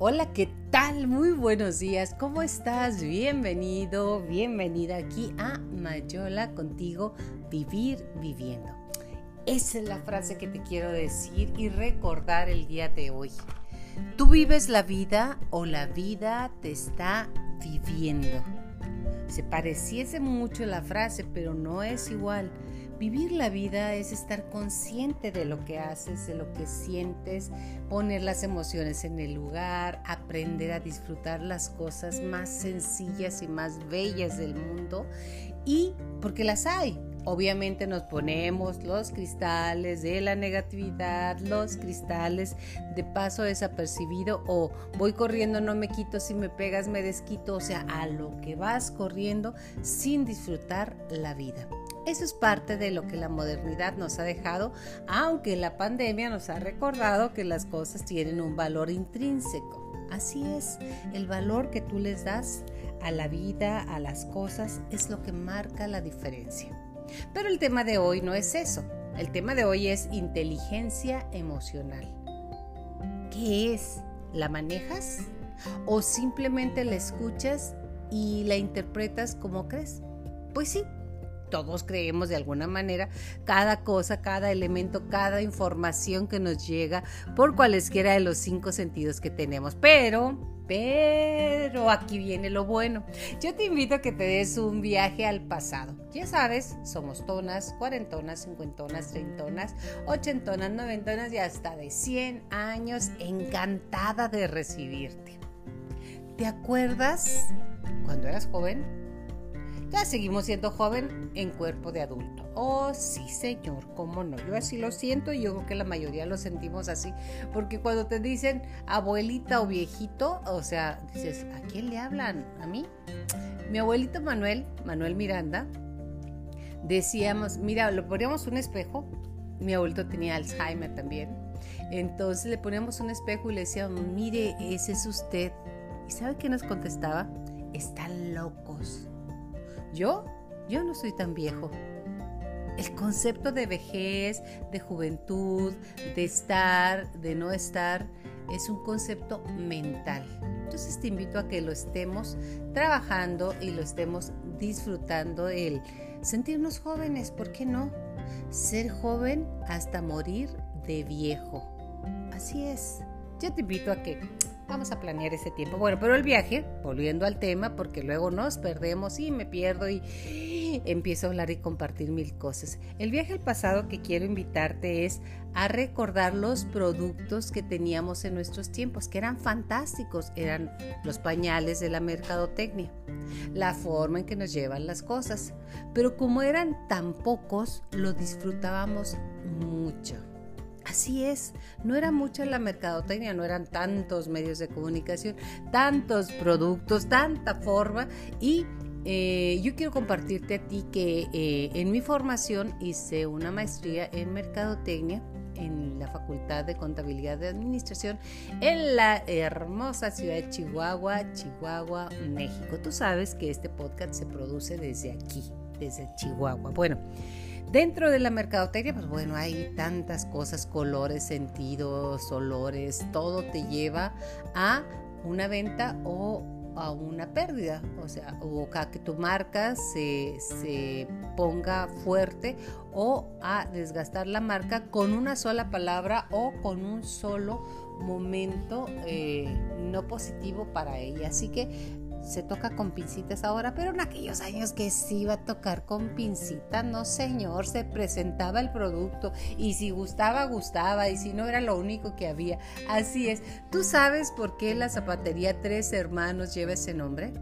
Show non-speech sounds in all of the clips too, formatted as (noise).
Hola, ¿qué tal? Muy buenos días, ¿cómo estás? Bienvenido, bienvenida aquí a Mayola contigo, vivir viviendo. Esa es la frase que te quiero decir y recordar el día de hoy. Tú vives la vida o la vida te está viviendo. Se pareciese mucho la frase, pero no es igual. Vivir la vida es estar consciente de lo que haces, de lo que sientes, poner las emociones en el lugar, aprender a disfrutar las cosas más sencillas y más bellas del mundo y porque las hay. Obviamente nos ponemos los cristales de la negatividad, los cristales de paso desapercibido o voy corriendo, no me quito, si me pegas me desquito, o sea, a lo que vas corriendo sin disfrutar la vida. Eso es parte de lo que la modernidad nos ha dejado, aunque la pandemia nos ha recordado que las cosas tienen un valor intrínseco. Así es, el valor que tú les das a la vida, a las cosas, es lo que marca la diferencia. Pero el tema de hoy no es eso. El tema de hoy es inteligencia emocional. ¿Qué es? ¿La manejas? ¿O simplemente la escuchas y la interpretas como crees? Pues sí, todos creemos de alguna manera cada cosa, cada elemento, cada información que nos llega por cualesquiera de los cinco sentidos que tenemos. Pero, pero aquí viene lo bueno. Yo te invito a que te des un viaje al pasado. Ya sabes, somos tonas, cuarentonas, cincuentonas, treintonas, ochentonas, noventonas y hasta de 100 años. Encantada de recibirte. ¿Te acuerdas cuando eras joven? Seguimos siendo joven en cuerpo de adulto. Oh, sí, señor, cómo no. Yo así lo siento y yo creo que la mayoría lo sentimos así. Porque cuando te dicen abuelita o viejito, o sea, dices, ¿a quién le hablan? ¿A mí? Mi abuelito Manuel, Manuel Miranda, decíamos, mira, le poníamos un espejo. Mi abuelito tenía Alzheimer también. Entonces le poníamos un espejo y le decíamos, mire, ese es usted. ¿Y sabe qué nos contestaba? Están locos yo, yo no soy tan viejo. El concepto de vejez, de juventud, de estar, de no estar, es un concepto mental. Entonces te invito a que lo estemos trabajando y lo estemos disfrutando el sentirnos jóvenes, ¿por qué no? Ser joven hasta morir de viejo. Así es. Yo te invito a que Vamos a planear ese tiempo. Bueno, pero el viaje, volviendo al tema, porque luego nos perdemos y me pierdo y empiezo a hablar y compartir mil cosas. El viaje al pasado que quiero invitarte es a recordar los productos que teníamos en nuestros tiempos, que eran fantásticos, eran los pañales de la mercadotecnia, la forma en que nos llevan las cosas. Pero como eran tan pocos, lo disfrutábamos mucho. Así es, no era mucha la mercadotecnia, no eran tantos medios de comunicación, tantos productos, tanta forma y eh, yo quiero compartirte a ti que eh, en mi formación hice una maestría en mercadotecnia en la Facultad de Contabilidad de Administración en la hermosa ciudad de Chihuahua, Chihuahua, México. Tú sabes que este podcast se produce desde aquí, desde Chihuahua. Bueno. Dentro de la mercadotecnia, pues bueno, hay tantas cosas, colores, sentidos, olores, todo te lleva a una venta o a una pérdida, o sea, o a que tu marca se, se, ponga fuerte o a desgastar la marca con una sola palabra o con un solo momento eh, no positivo para ella. Así que se toca con pincitas ahora, pero en aquellos años que sí iba a tocar con pincitas, no señor, se presentaba el producto y si gustaba, gustaba y si no era lo único que había. Así es. ¿Tú sabes por qué la zapatería Tres Hermanos lleva ese nombre?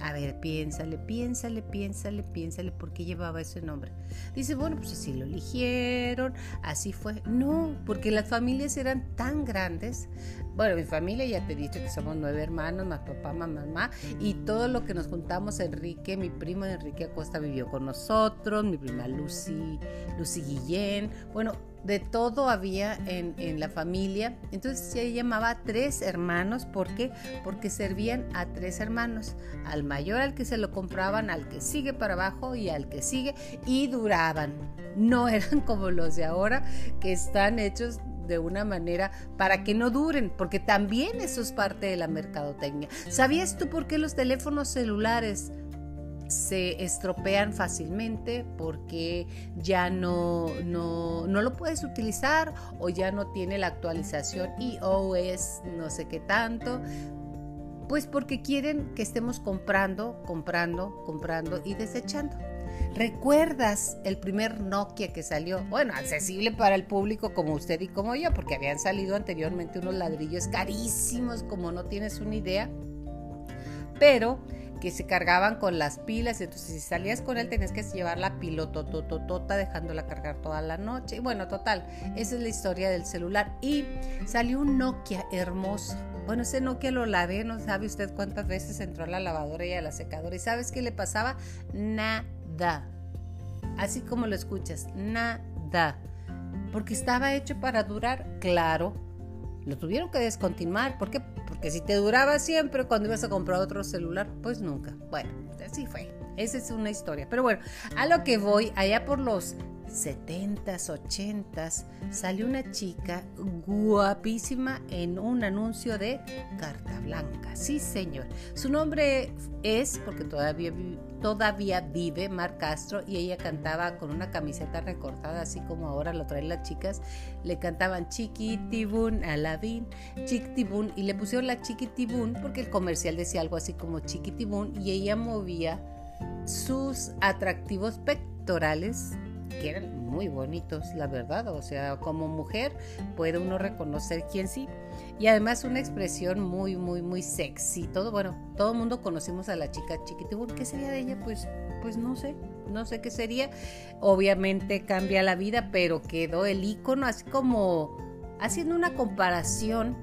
A ver, piénsale, piénsale, piénsale, piénsale, ¿por qué llevaba ese nombre? Dice, bueno, pues así lo eligieron, así fue. No, porque las familias eran tan grandes. Bueno, mi familia ya te he dicho que somos nueve hermanos, más papá, más mamá, y todo lo que nos juntamos, Enrique, mi primo Enrique Acosta vivió con nosotros, mi prima Lucy, Lucy Guillén, bueno, de todo había en, la familia. Entonces se llamaba tres hermanos. ¿Por qué? Porque servían a tres hermanos. Al mayor al que se lo compraban, al que sigue para abajo y al que sigue. Y duraban. No (laughs) eran como los de ahora que están hechos de una manera para que no duren, porque también eso es parte de la mercadotecnia. ¿Sabías tú por qué los teléfonos celulares se estropean fácilmente porque ya no, no, no, lo puedes utilizar o ya no tiene la actualización iOS no sé qué tanto. Pues porque quieren que estemos comprando, comprando, comprando y desechando. ¿Recuerdas el primer Nokia que salió? Bueno, accesible para el público como usted y como yo, porque habían salido anteriormente unos ladrillos carísimos, como no tienes una idea. Pero que se cargaban con las pilas, entonces si salías con él tenías que llevar la pilotototota dejándola cargar toda la noche. Y bueno, total, esa es la historia del celular. Y salió un Nokia hermoso. Bueno, ese Nokia lo lavé, no sabe usted cuántas veces entró a la lavadora y a la secadora. ¿Y sabes qué le pasaba? Nada. Así como lo escuchas, nada. Porque estaba hecho para durar, claro. Lo tuvieron que descontinuar. ¿Por qué? Que si te duraba siempre cuando ibas a comprar otro celular, pues nunca. Bueno, así fue. Esa es una historia. Pero bueno, a lo que voy, allá por los 70s, 80s, salió una chica guapísima en un anuncio de carta blanca. Sí, señor. Su nombre es, porque todavía, todavía vive, Mar Castro, y ella cantaba con una camiseta recortada, así como ahora lo traen las chicas. Le cantaban Chiquitibun, Alabín, Chiquitibun, y le pusieron la Chiquitibun porque el comercial decía algo así como Chiquitibun, y ella movía sus atractivos pectorales que eran muy bonitos, la verdad. O sea, como mujer puede uno reconocer quién sí. Y además una expresión muy, muy, muy sexy. Todo, bueno, todo el mundo conocimos a la chica chiquitibun. ¿Qué sería de ella? Pues, pues no sé, no sé qué sería. Obviamente cambia la vida, pero quedó el icono así como haciendo una comparación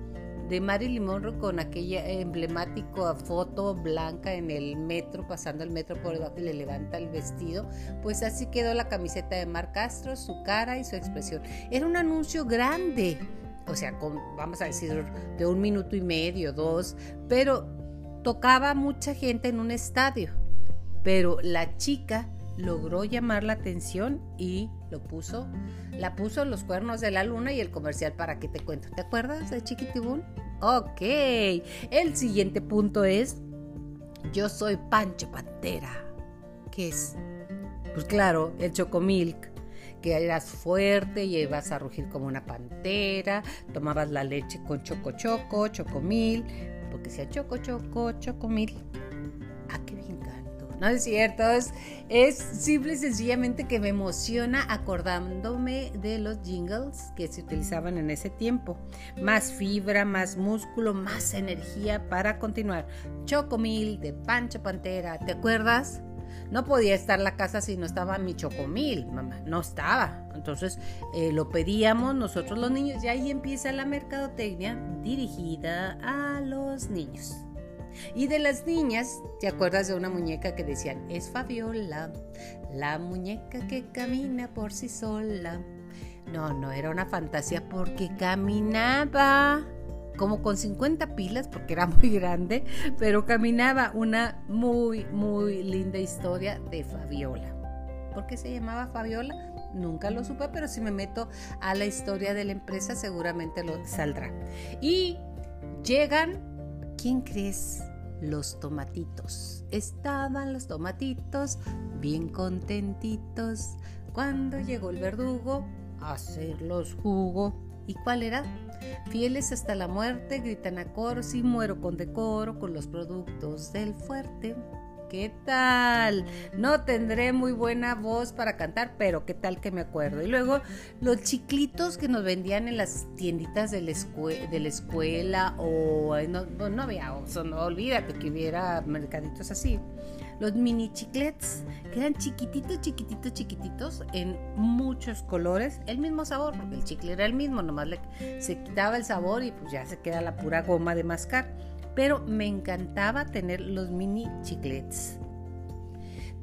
de Marilyn Monroe con aquella emblemática foto blanca en el metro, pasando el metro por debajo y le levanta el vestido, pues así quedó la camiseta de Mar Castro, su cara y su expresión. Era un anuncio grande, o sea, con, vamos a decir, de un minuto y medio, dos, pero tocaba mucha gente en un estadio. Pero la chica logró llamar la atención y lo puso, la puso los cuernos de la luna y el comercial para que te cuento. ¿Te acuerdas de Chiquitibún? Ok, el siguiente punto es, yo soy Pancho Pantera. ¿Qué es? Pues claro, el Chocomilk que eras fuerte y ibas a rugir como una pantera, tomabas la leche con choco choco, chocomil, porque sea choco choco, chocomil. No es cierto, es, simple y sencillamente que me emociona acordándome de los jingles que se utilizaban en ese tiempo. Más fibra, más músculo, más energía para continuar. Chocomil de Pancho Pantera, ¿te acuerdas? No podía estar la casa si no estaba mi chocomil, mamá, no estaba. Entonces eh, lo pedíamos nosotros los niños y ahí empieza la mercadotecnia dirigida a los niños. Y de las niñas, ¿te acuerdas de una muñeca que decían, es Fabiola, la muñeca que camina por sí sola? No, no era una fantasía porque caminaba como con 50 pilas porque era muy grande, pero caminaba una muy, muy linda historia de Fabiola. ¿Por qué se llamaba Fabiola? Nunca lo supe, pero si me meto a la historia de la empresa seguramente lo saldrá. Y llegan, ¿quién crees? Los tomatitos. Estaban los tomatitos bien contentitos cuando llegó el verdugo a hacerlos jugo. ¿Y cuál era? Fieles hasta la muerte, gritan a coro, si muero con decoro, con los productos del fuerte. ¿Qué tal? No tendré muy buena voz para cantar, pero qué tal que me acuerdo. Y luego los chiclitos que nos vendían en las tienditas de la, escuela o no, no había, olvídate que hubiera mercaditos así. Los mini chiclets, que eran chiquititos, chiquititos, chiquititos, en muchos colores, el mismo sabor, porque el chicle era el mismo, nomás le, se quitaba el sabor y pues ya se queda la pura goma de mascar pero me encantaba tener los mini chiclets.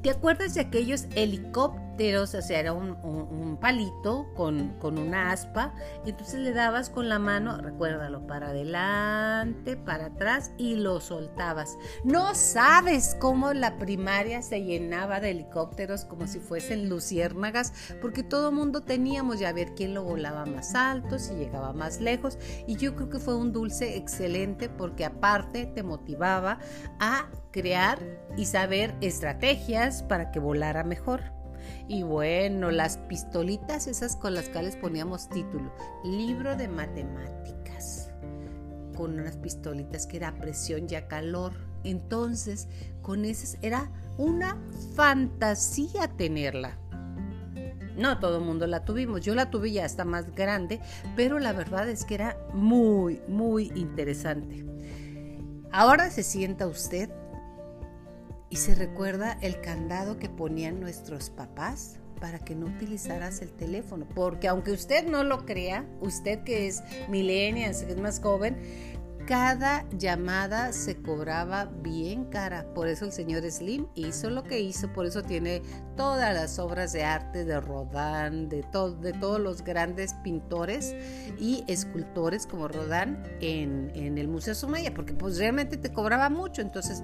¿Te acuerdas de aquellos helicópteros? O sea, era un, palito con, una aspa, y entonces le dabas con la mano, recuérdalo, para adelante, para atrás, y lo soltabas. No sabes cómo la primaria se llenaba de helicópteros como si fuesen luciérnagas, porque todo mundo teníamos ya a ver quién lo volaba más alto, si llegaba más lejos, y yo creo que fue un dulce excelente porque aparte te motivaba a crear y saber estrategias para que volara mejor. Y bueno, las pistolitas esas con las cuales poníamos título, libro de matemáticas, con unas pistolitas que era presión y a calor. Entonces, con esas era una fantasía tenerla. No todo el mundo la tuvimos, yo la tuve ya hasta más grande, pero la verdad es que era muy, muy interesante. Ahora se sienta usted y se recuerda el candado que ponían nuestros papás para que no utilizaras el teléfono. Porque aunque usted no lo crea, usted que es millennial, que es más joven, cada llamada se cobraba bien cara. Por eso el señor Slim hizo lo que hizo, por eso tiene todas las obras de arte de Rodin, de, de todos los grandes pintores y escultores como Rodin en, en el Museo Sumaya, porque pues realmente te cobraba mucho. Entonces,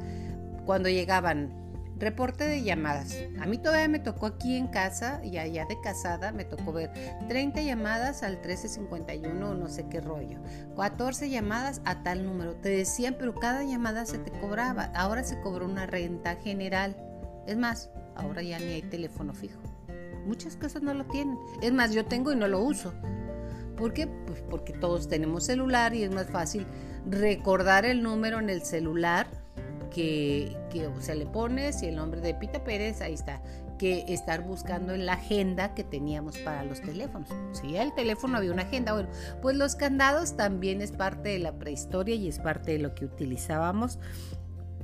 cuando llegaban reporte de llamadas. A mí todavía me tocó aquí en casa y allá de casada me tocó ver 30 llamadas al 1351 o no sé qué rollo. 14 llamadas a tal número. Te decían, pero cada llamada se te cobraba. Ahora se cobró una renta general. Es más, ahora ya ni hay teléfono fijo. Muchas cosas no lo tienen. Es más, yo tengo y no lo uso. ¿Por qué? Pues porque todos tenemos celular y es más fácil recordar el número en el celular que, que o sea, le pones y el nombre de Pita Pérez, ahí está, que estar buscando en la agenda que teníamos para los teléfonos. Si el teléfono había una agenda, bueno, pues los candados también es parte de la prehistoria y es parte de lo que utilizábamos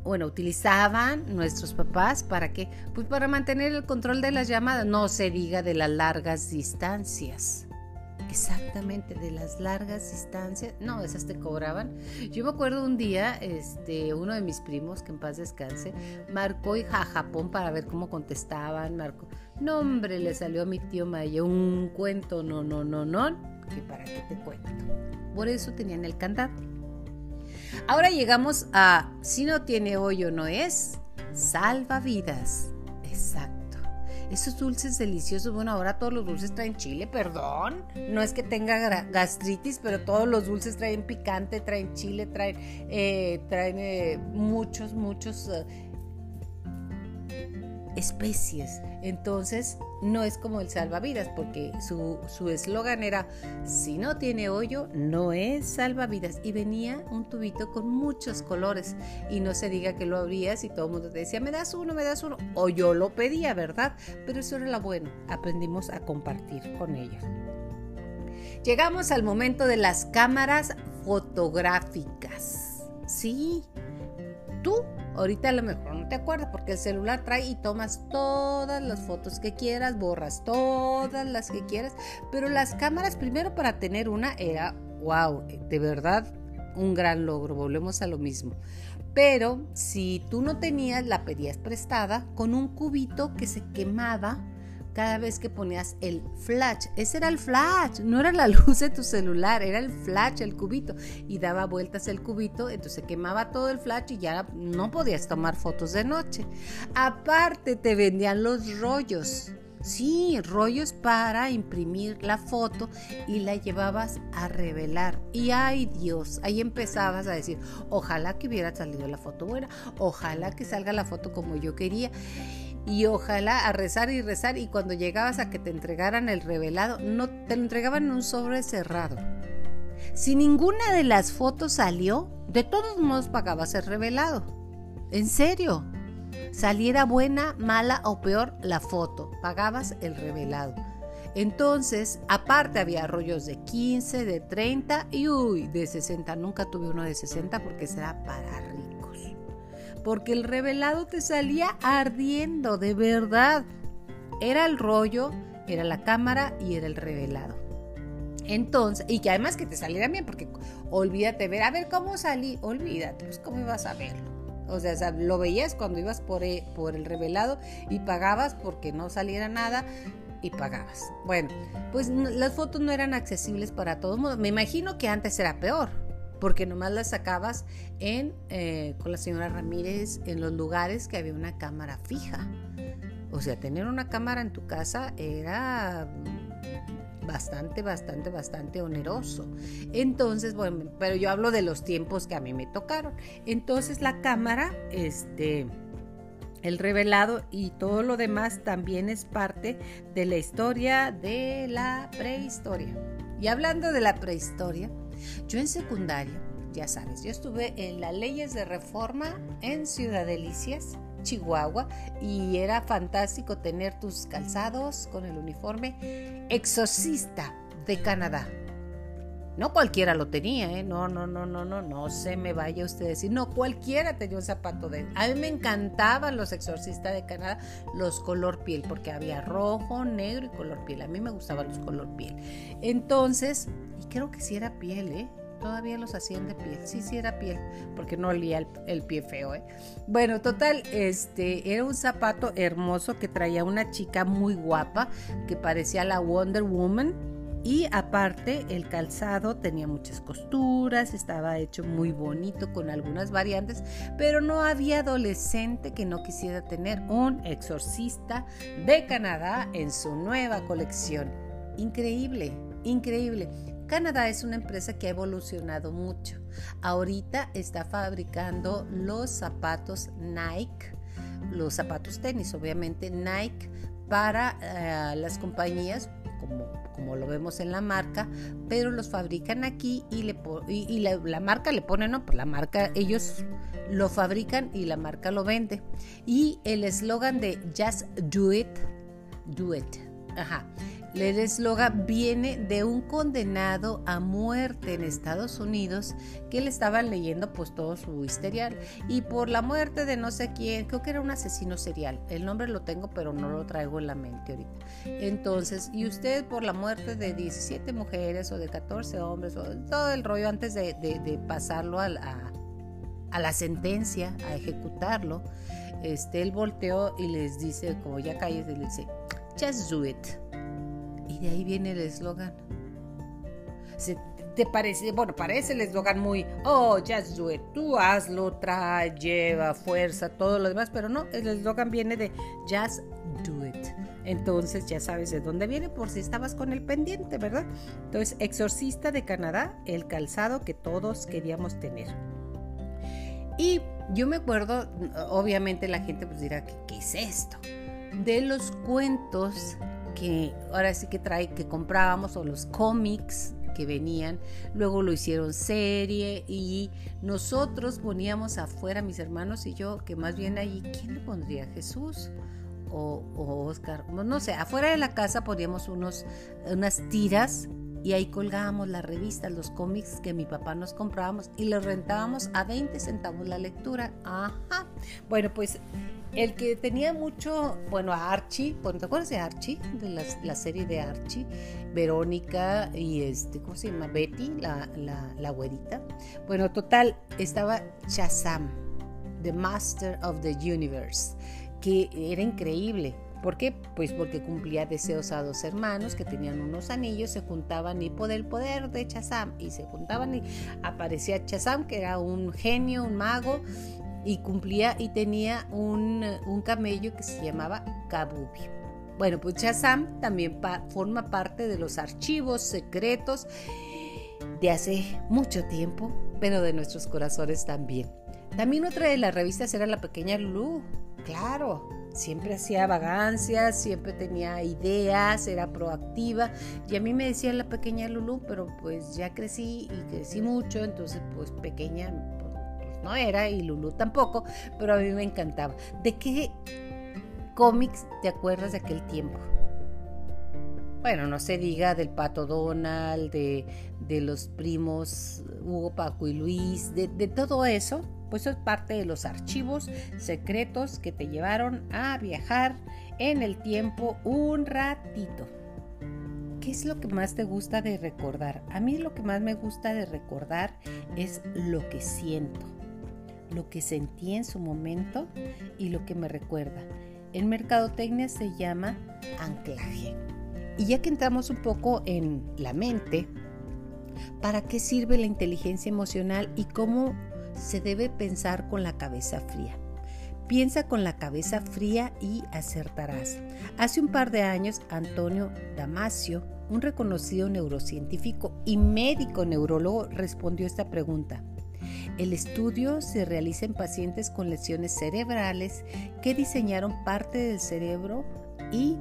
bueno, utilizaban nuestros papás para que, pues para mantener el control de las llamadas, no se diga de las largas distancias. Exactamente, de las largas distancias. No, esas te cobraban. Yo me acuerdo un día, este, uno de mis primos, que en paz descanse, marcó a Japón para ver cómo contestaban. Marcó. No, hombre, le salió a mi tío Maya un cuento, no, no, no, no, que para qué te cuento. Por eso tenían el candado. Ahora llegamos a, si no tiene hoyo, no es, salvavidas. Exacto esos dulces deliciosos, bueno, ahora todos los dulces traen chile, perdón. No es que tenga gastritis, pero todos los dulces traen picante, traen chile, traen, eh, traen eh, muchos, muchos eh, especies. Entonces, no es como el salvavidas, porque su eslogan era, si no tiene hoyo, no es salvavidas. Y venía un tubito con muchos colores. Y no se diga que lo abrías y todo el mundo te decía, me das uno, me das uno. O yo lo pedía, ¿verdad? Pero eso era lo bueno. Aprendimos a compartir con ellos. Llegamos al momento de las cámaras fotográficas. Sí, tú ahorita a lo mejor no te acuerdas porque el celular trae y tomas todas las fotos que quieras, borras todas las que quieras, pero las cámaras primero para tener una era, wow, de verdad un gran logro, volvemos a lo mismo. Pero si tú no tenías, la pedías prestada con un cubito que se quemaba cada vez que ponías el flash. Ese era el flash, no era la (laughs) luz de tu celular, era el flash, el cubito. Y daba vueltas el cubito, entonces quemaba todo el flash y ya no podías tomar fotos de noche. Aparte te vendían los rollos. Sí, rollos para imprimir la foto y la llevabas a revelar. Y ay Dios, ahí empezabas a decir, ojalá que hubiera salido la foto buena, ojalá que salga la foto como yo quería y ojalá a rezar y rezar y cuando llegabas a que te entregaran el revelado, no te lo entregaban en un sobre cerrado. Si ninguna de las fotos salió, de todos modos pagabas el revelado. En serio. Saliera buena, mala o peor la foto, pagabas el revelado. Entonces, aparte había rollos de 15, de 30 y uy, de 60. Nunca tuve uno de 60 porque será para porque el revelado te salía ardiendo, de verdad. Era el rollo, era la cámara y era el revelado. Entonces, y que además que te saliera bien, porque olvídate ver, a ver cómo salí, olvídate, pues cómo ibas a verlo. O sea, lo veías cuando ibas por, e, por el revelado y pagabas porque no saliera nada y pagabas. Bueno, pues las fotos no eran accesibles para todo el mundo. Me imagino que antes era peor, porque nomás las sacabas en, eh, con la señora Ramírez en los lugares que había una cámara fija. O sea, tener una cámara en tu casa era bastante, bastante, bastante oneroso. Entonces, bueno, pero yo hablo de los tiempos que a mí me tocaron. Entonces la cámara, este, el revelado y todo lo demás también es parte de la historia de la prehistoria. Y hablando de la prehistoria, yo en secundaria, ya sabes, yo estuve en las leyes de reforma en Ciudad Delicias Chihuahua y era fantástico tener tus calzados con el uniforme exorcista de Canadá. No cualquiera lo tenía, ¿eh? No, no, no, no, no, no se me vaya usted a decir. No, cualquiera tenía un zapato de... A mí me encantaban los exorcistas de Canadá, los color piel, porque había rojo, negro y color piel. A mí me gustaban los color piel. Entonces, y creo que sí era piel, ¿eh? todavía los hacían de piel. Sí, sí era piel, porque no olía el, pie feo, ¿eh? Bueno, total, este era un zapato hermoso que traía una chica muy guapa que parecía la Wonder Woman. Y aparte el calzado tenía muchas costuras, estaba hecho muy bonito con algunas variantes, pero no había adolescente que no quisiera tener un exorcista de Canadá en su nueva colección. Increíble, increíble. Canadá es una empresa que ha evolucionado mucho. Ahorita está fabricando los zapatos Nike, los zapatos tenis, obviamente Nike, para eh, las compañías, como, como, lo vemos en la marca, pero los fabrican aquí y, le, y, la, marca le pone, no, pues la marca, ellos lo fabrican y la marca lo vende. Y el eslogan de Just Do It, Do It. Ajá. El eslogan viene de un condenado a muerte en Estados Unidos que le estaban leyendo pues todo su historial y por la muerte de no sé quién, creo que era un asesino serial, el nombre lo tengo pero no lo traigo en la mente ahorita. Entonces, y usted por la muerte de 17 mujeres o de 14 hombres o todo el rollo antes de, pasarlo a a la sentencia, a ejecutarlo, este, él volteó y les dice, como ya calles, le dice, just do it y de ahí viene el eslogan. ¿Te parece? Bueno, parece el eslogan muy, oh, just do it, tú hazlo, trae, lleva, fuerza, todo lo demás, pero no, el eslogan viene de just do it. Entonces ya sabes de dónde viene por si estabas con el pendiente, ¿verdad? Entonces, Exorcista de Canadá, el calzado que todos queríamos tener. Y yo me acuerdo, obviamente la gente pues dirá, qué es esto? De los cuentos que ahora sí que trae, que comprábamos, o los cómics que venían, luego lo hicieron serie y nosotros poníamos afuera, mis hermanos y yo, que más bien ahí, ¿quién le pondría? Jesús o, Oscar, no sé, afuera de la casa poníamos unos, unas tiras y ahí colgábamos las revistas, los cómics que mi papá nos comprábamos y los rentábamos a 20 centavos la lectura. Ajá. Bueno, pues el que tenía mucho, bueno, a Archie, ¿te acuerdas de Archie? De la, serie de Archie, Verónica y este, ¿cómo se llama? Betty, la, la, la güerita. Bueno, total, estaba Shazam, The Master of the Universe, que era increíble. ¿Por qué? Pues porque cumplía deseos a dos hermanos que tenían unos anillos, se juntaban y por el poder de Shazam y se juntaban y aparecía Shazam que era un genio, un mago y cumplía y tenía un, camello que se llamaba Kabubi. Bueno, pues Shazam también forma parte de los archivos secretos de hace mucho tiempo, pero de nuestros corazones también. También otra de las revistas era La Pequeña Lulu, claro, siempre hacía vagancias, siempre tenía ideas, era proactiva. Y a mí me decía la pequeña Lulu, pero pues ya crecí y crecí mucho, entonces pues pequeña no era y Lulu tampoco, pero a mí me encantaba. ¿De qué cómics te acuerdas de aquel tiempo? Bueno, no se diga del Pato Donald, de, los primos Hugo, Paco y Luis, de, de todo eso, pues es parte de los archivos secretos que te llevaron a viajar en el tiempo un ratito. ¿Qué es lo que más te gusta de recordar? A mí lo que más me gusta de recordar es lo que siento lo que sentí en su momento y lo que me recuerda. En mercadotecnia se llama anclaje. Y ya que entramos un poco en la mente, ¿para qué sirve la inteligencia emocional y cómo se debe pensar con la cabeza fría? Piensa con la cabeza fría y acertarás. Hace un par de años, Antonio Damasio, un reconocido neurocientífico y médico neurólogo, respondió esta pregunta. El estudio se realiza en pacientes con lesiones cerebrales que diseñaron parte del cerebro y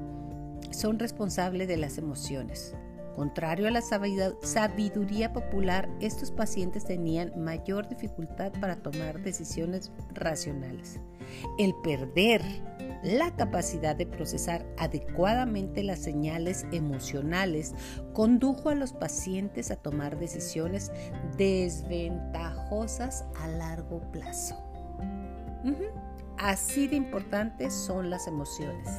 son responsables de las emociones. Contrario a la sabiduría popular, estos pacientes tenían mayor dificultad para tomar decisiones racionales. El perder la capacidad de procesar adecuadamente las señales emocionales condujo a los pacientes a tomar decisiones desventajosas a largo plazo. Así de importantes son las emociones.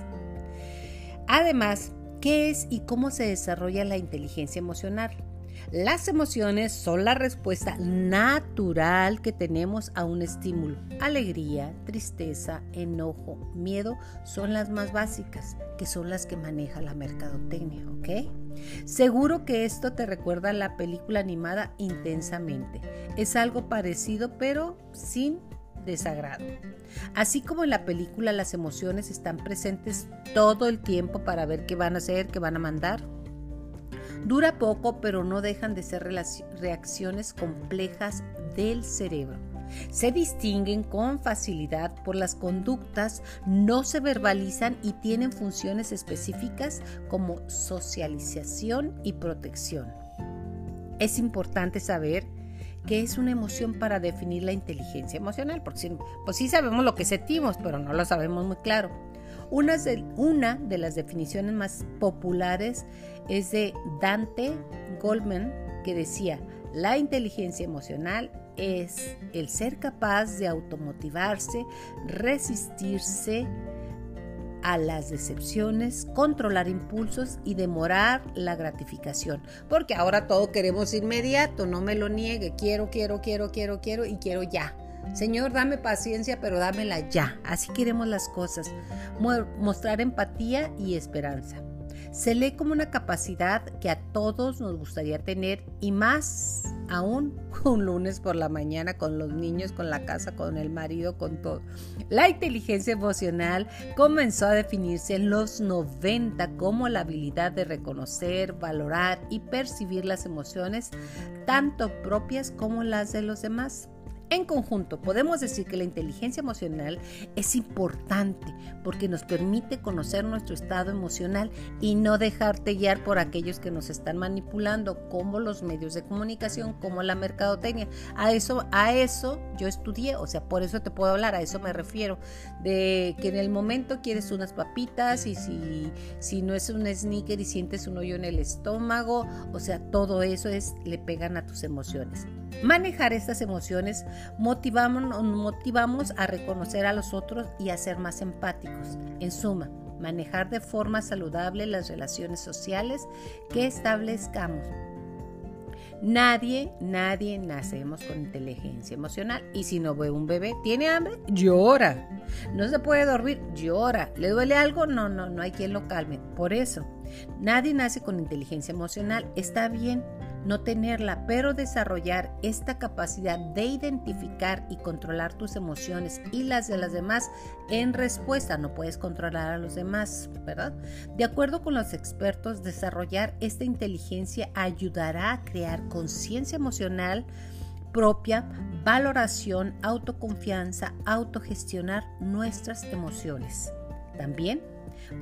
Además, ¿qué es y cómo se desarrolla la inteligencia emocional? Las emociones son la respuesta natural que tenemos a un estímulo. Alegría, tristeza, enojo, miedo son las más básicas, que son las que maneja la mercadotecnia, ¿ok? Seguro que esto te recuerda a la película animada Intensamente. Es algo parecido pero sin desagrado. Así como en la película las emociones están presentes todo el tiempo para ver qué van a hacer, qué van a mandar, Dura poco, pero no dejan de ser reacciones complejas del cerebro. Se distinguen con facilidad por las conductas, no se verbalizan y tienen funciones específicas como socialización y protección. Es importante saber qué es una emoción para definir la inteligencia emocional, porque pues sí sabemos lo que sentimos, pero no lo sabemos muy claro. Una de, una de las definiciones más populares es de Dante Goldman, que decía, la inteligencia emocional es el ser capaz de automotivarse, resistirse a las decepciones, controlar impulsos y demorar la gratificación. Porque ahora todo queremos inmediato, no me lo niegue, quiero, quiero, quiero, quiero, quiero y quiero ya. Señor, dame paciencia, pero dámela ya. Así queremos las cosas. Mostrar empatía y esperanza. Se lee como una capacidad que a todos nos gustaría tener y más aún un lunes por la mañana con los niños, con la casa, con el marido, con todo. La inteligencia emocional comenzó a definirse en los 90 como la habilidad de reconocer, valorar y percibir las emociones, tanto propias como las de los demás. En conjunto, podemos decir que la inteligencia emocional es importante porque nos permite conocer nuestro estado emocional y no dejarte guiar por aquellos que nos están manipulando, como los medios de comunicación, como la mercadotecnia. A eso, a eso yo estudié, o sea, por eso te puedo hablar, a eso me refiero, de que en el momento quieres unas papitas y si, si no es un sneaker y sientes un hoyo en el estómago, o sea, todo eso es, le pegan a tus emociones. Manejar estas emociones motivamos, motivamos a reconocer a los otros y a ser más empáticos. En suma, manejar de forma saludable las relaciones sociales que establezcamos. Nadie, nadie nacemos con inteligencia emocional. Y si no ve un bebé, tiene hambre, llora. No se puede dormir, llora. ¿Le duele algo? No, no, no hay quien lo calme. Por eso, nadie nace con inteligencia emocional. Está bien, no tenerla, pero desarrollar esta capacidad de identificar y controlar tus emociones y las de las demás en respuesta. No puedes controlar a los demás, ¿verdad? De acuerdo con los expertos, desarrollar esta inteligencia ayudará a crear conciencia emocional propia, valoración, autoconfianza, autogestionar nuestras emociones. También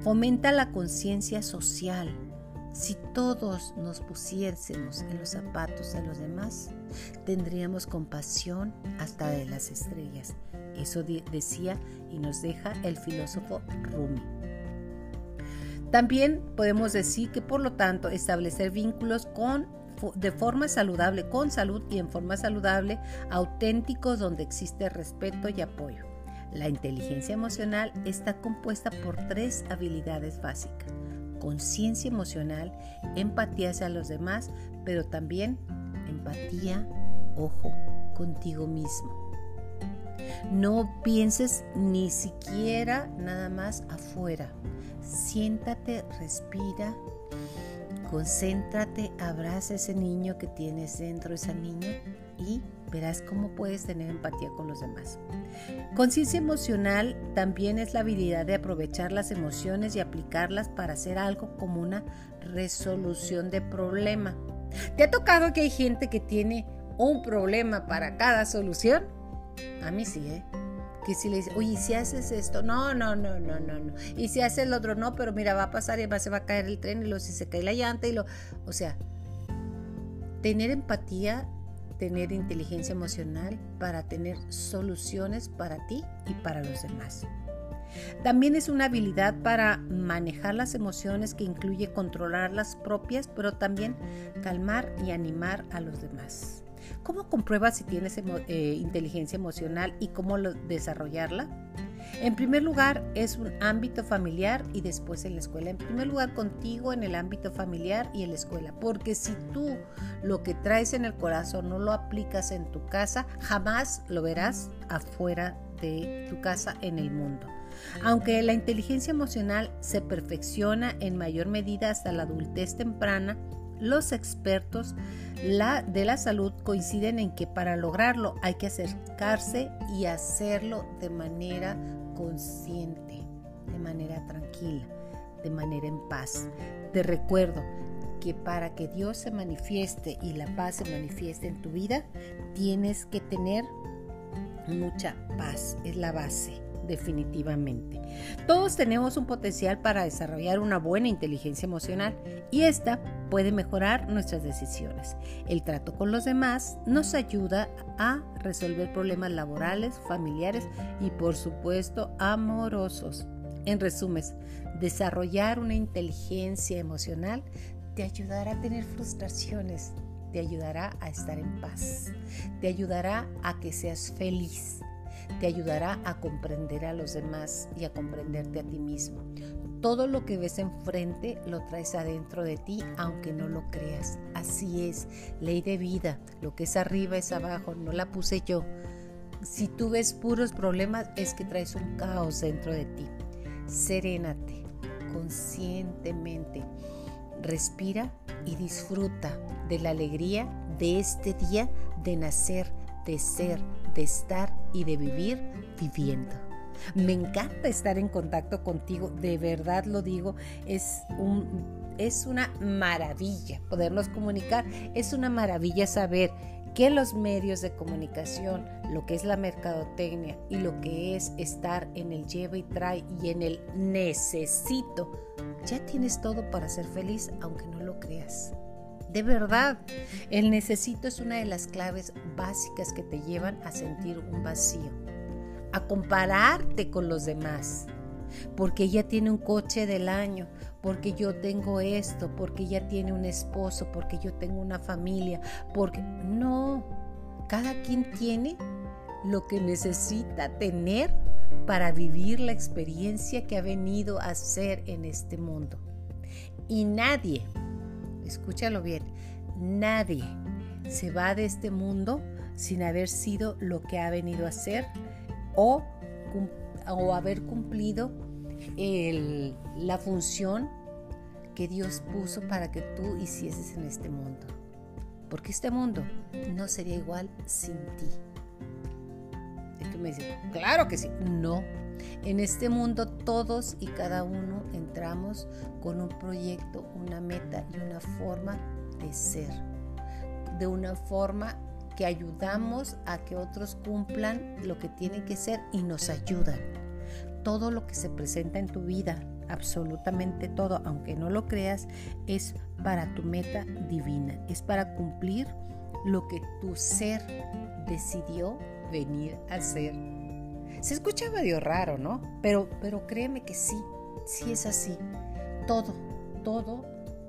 fomenta la conciencia social si todos nos pusiésemos en los zapatos de los demás, tendríamos compasión hasta de las estrellas. Eso decía y nos deja el filósofo Rumi. También podemos decir que por lo tanto establecer vínculos con de forma saludable, con salud y en forma saludable, auténticos donde existe respeto y apoyo. La inteligencia emocional está compuesta por tres habilidades básicas conciencia emocional, empatía hacia los demás, pero también empatía, ojo, contigo mismo. No pienses ni siquiera nada más afuera. Siéntate, respira, concéntrate, abraza ese niño que tienes dentro, esa niña, y verás cómo puedes tener empatía con los demás. Conciencia emocional también es la habilidad de aprovechar las emociones y aplicarlas para hacer algo como una resolución de problema. ¿Te ha tocado que hay gente que tiene un problema para cada solución? A mí sí, ¿eh? Que si le dice, oye, si haces esto, no, no, no, no, no, no. Y si haces el otro, no, pero mira, va a pasar y se va a caer el tren y luego si se cae la llanta y lo. O sea, tener empatía, tener inteligencia emocional para tener soluciones para ti y para los demás. También es una habilidad para manejar las emociones que incluye controlar las propias, pero también calmar y animar a los demás. ¿Cómo compruebas si tienes eh, inteligencia emocional y cómo desarrollarla? En primer lugar, es un ámbito familiar y después en la escuela. En primer lugar, contigo en el ámbito familiar y en la escuela. Porque si tú lo que traes en el corazón no lo aplicas en tu casa, jamás lo verás afuera de tu casa en el mundo. Aunque la inteligencia emocional se perfecciona en mayor medida hasta la adultez temprana, los expertos de la salud coinciden en que para lograrlo hay que acercarse y hacerlo de manera consciente, de manera tranquila, de manera en paz. Te recuerdo que para que Dios se manifieste y la paz se manifieste en tu vida, tienes que tener mucha paz, es la base definitivamente. Todos tenemos un potencial para desarrollar una buena inteligencia emocional y esta puede mejorar nuestras decisiones. El trato con los demás nos ayuda a resolver problemas laborales, familiares y por supuesto amorosos. En resumen, desarrollar una inteligencia emocional te ayudará a tener frustraciones, te ayudará a estar en paz, te ayudará a que seas feliz, te ayudará a comprender a los demás y a comprenderte a ti mismo. Todo lo que ves enfrente lo traes adentro de ti, aunque no lo creas. Así es, ley de vida, lo que es arriba es abajo, no la puse yo. Si tú ves puros problemas, es que traes un caos dentro de ti. Serénate, conscientemente. Respira y disfruta de la alegría de este día de nacer, de ser, de estar y de vivir viviendo. Me encanta estar en contacto contigo, de verdad lo digo, es un es una maravilla podernos comunicar, es una maravilla saber que los medios de comunicación, lo que es la mercadotecnia y lo que es estar en el lleva y trae y en el necesito, ya tienes todo para ser feliz aunque no lo creas. De verdad, el necesito es una de las claves básicas que te llevan a sentir un vacío, a compararte con los demás. Porque ella tiene un coche del año, porque yo tengo esto, porque ella tiene un esposo, porque yo tengo una familia, porque no, cada quien tiene lo que necesita tener para vivir la experiencia que ha venido a ser en este mundo. Y nadie escúchalo bien, nadie se va de este mundo sin haber sido lo que ha venido a ser o, o haber cumplido la función que Dios puso para que tú hicieses en este mundo. Porque este mundo no sería igual sin ti. Y tú me dices, claro que sí. No, en este mundo todos y cada uno entramos con un proyecto, una meta y una forma de ser. De una forma que ayudamos a que otros cumplan lo que tienen que ser y nos ayudan. Todo lo que se presenta en tu vida, absolutamente todo, aunque no lo creas, es para tu meta divina, es para cumplir lo que tu ser decidió venir a ser se escucha medio raro, ¿no? Pero, pero créeme que sí, sí es así. Todo, todo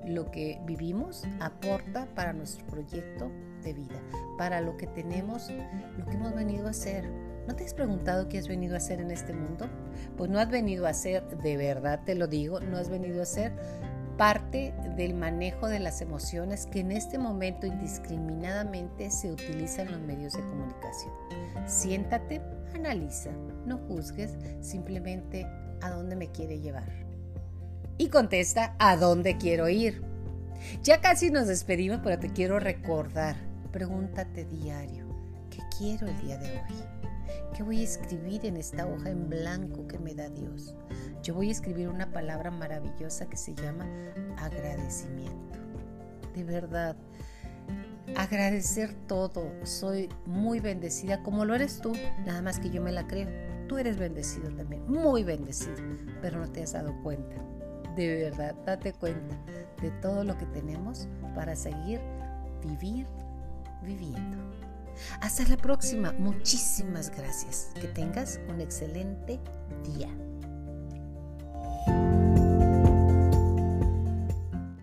lo que vivimos aporta para nuestro proyecto vida, para lo que tenemos, lo que hemos venido a hacer. ¿No te has preguntado qué has venido a hacer en este mundo? Pues no has venido a hacer, de verdad te lo digo, no has venido a hacer parte del manejo de las emociones que en este momento indiscriminadamente se utilizan los medios de comunicación. Siéntate, analiza, no juzgues, simplemente a dónde me quiere llevar. Y contesta a dónde quiero ir. Ya casi nos despedimos, pero te quiero recordar. Pregúntate diario, ¿qué quiero el día de hoy? ¿Qué voy a escribir en esta hoja en blanco que me da Dios? Yo voy a escribir una palabra maravillosa que se llama agradecimiento. De verdad, agradecer todo. Soy muy bendecida como lo eres tú, nada más que yo me la creo. Tú eres bendecido también, muy bendecido, pero no te has dado cuenta. De verdad, date cuenta de todo lo que tenemos para seguir vivir viviendo. Hasta la próxima. Muchísimas gracias. Que tengas un excelente día.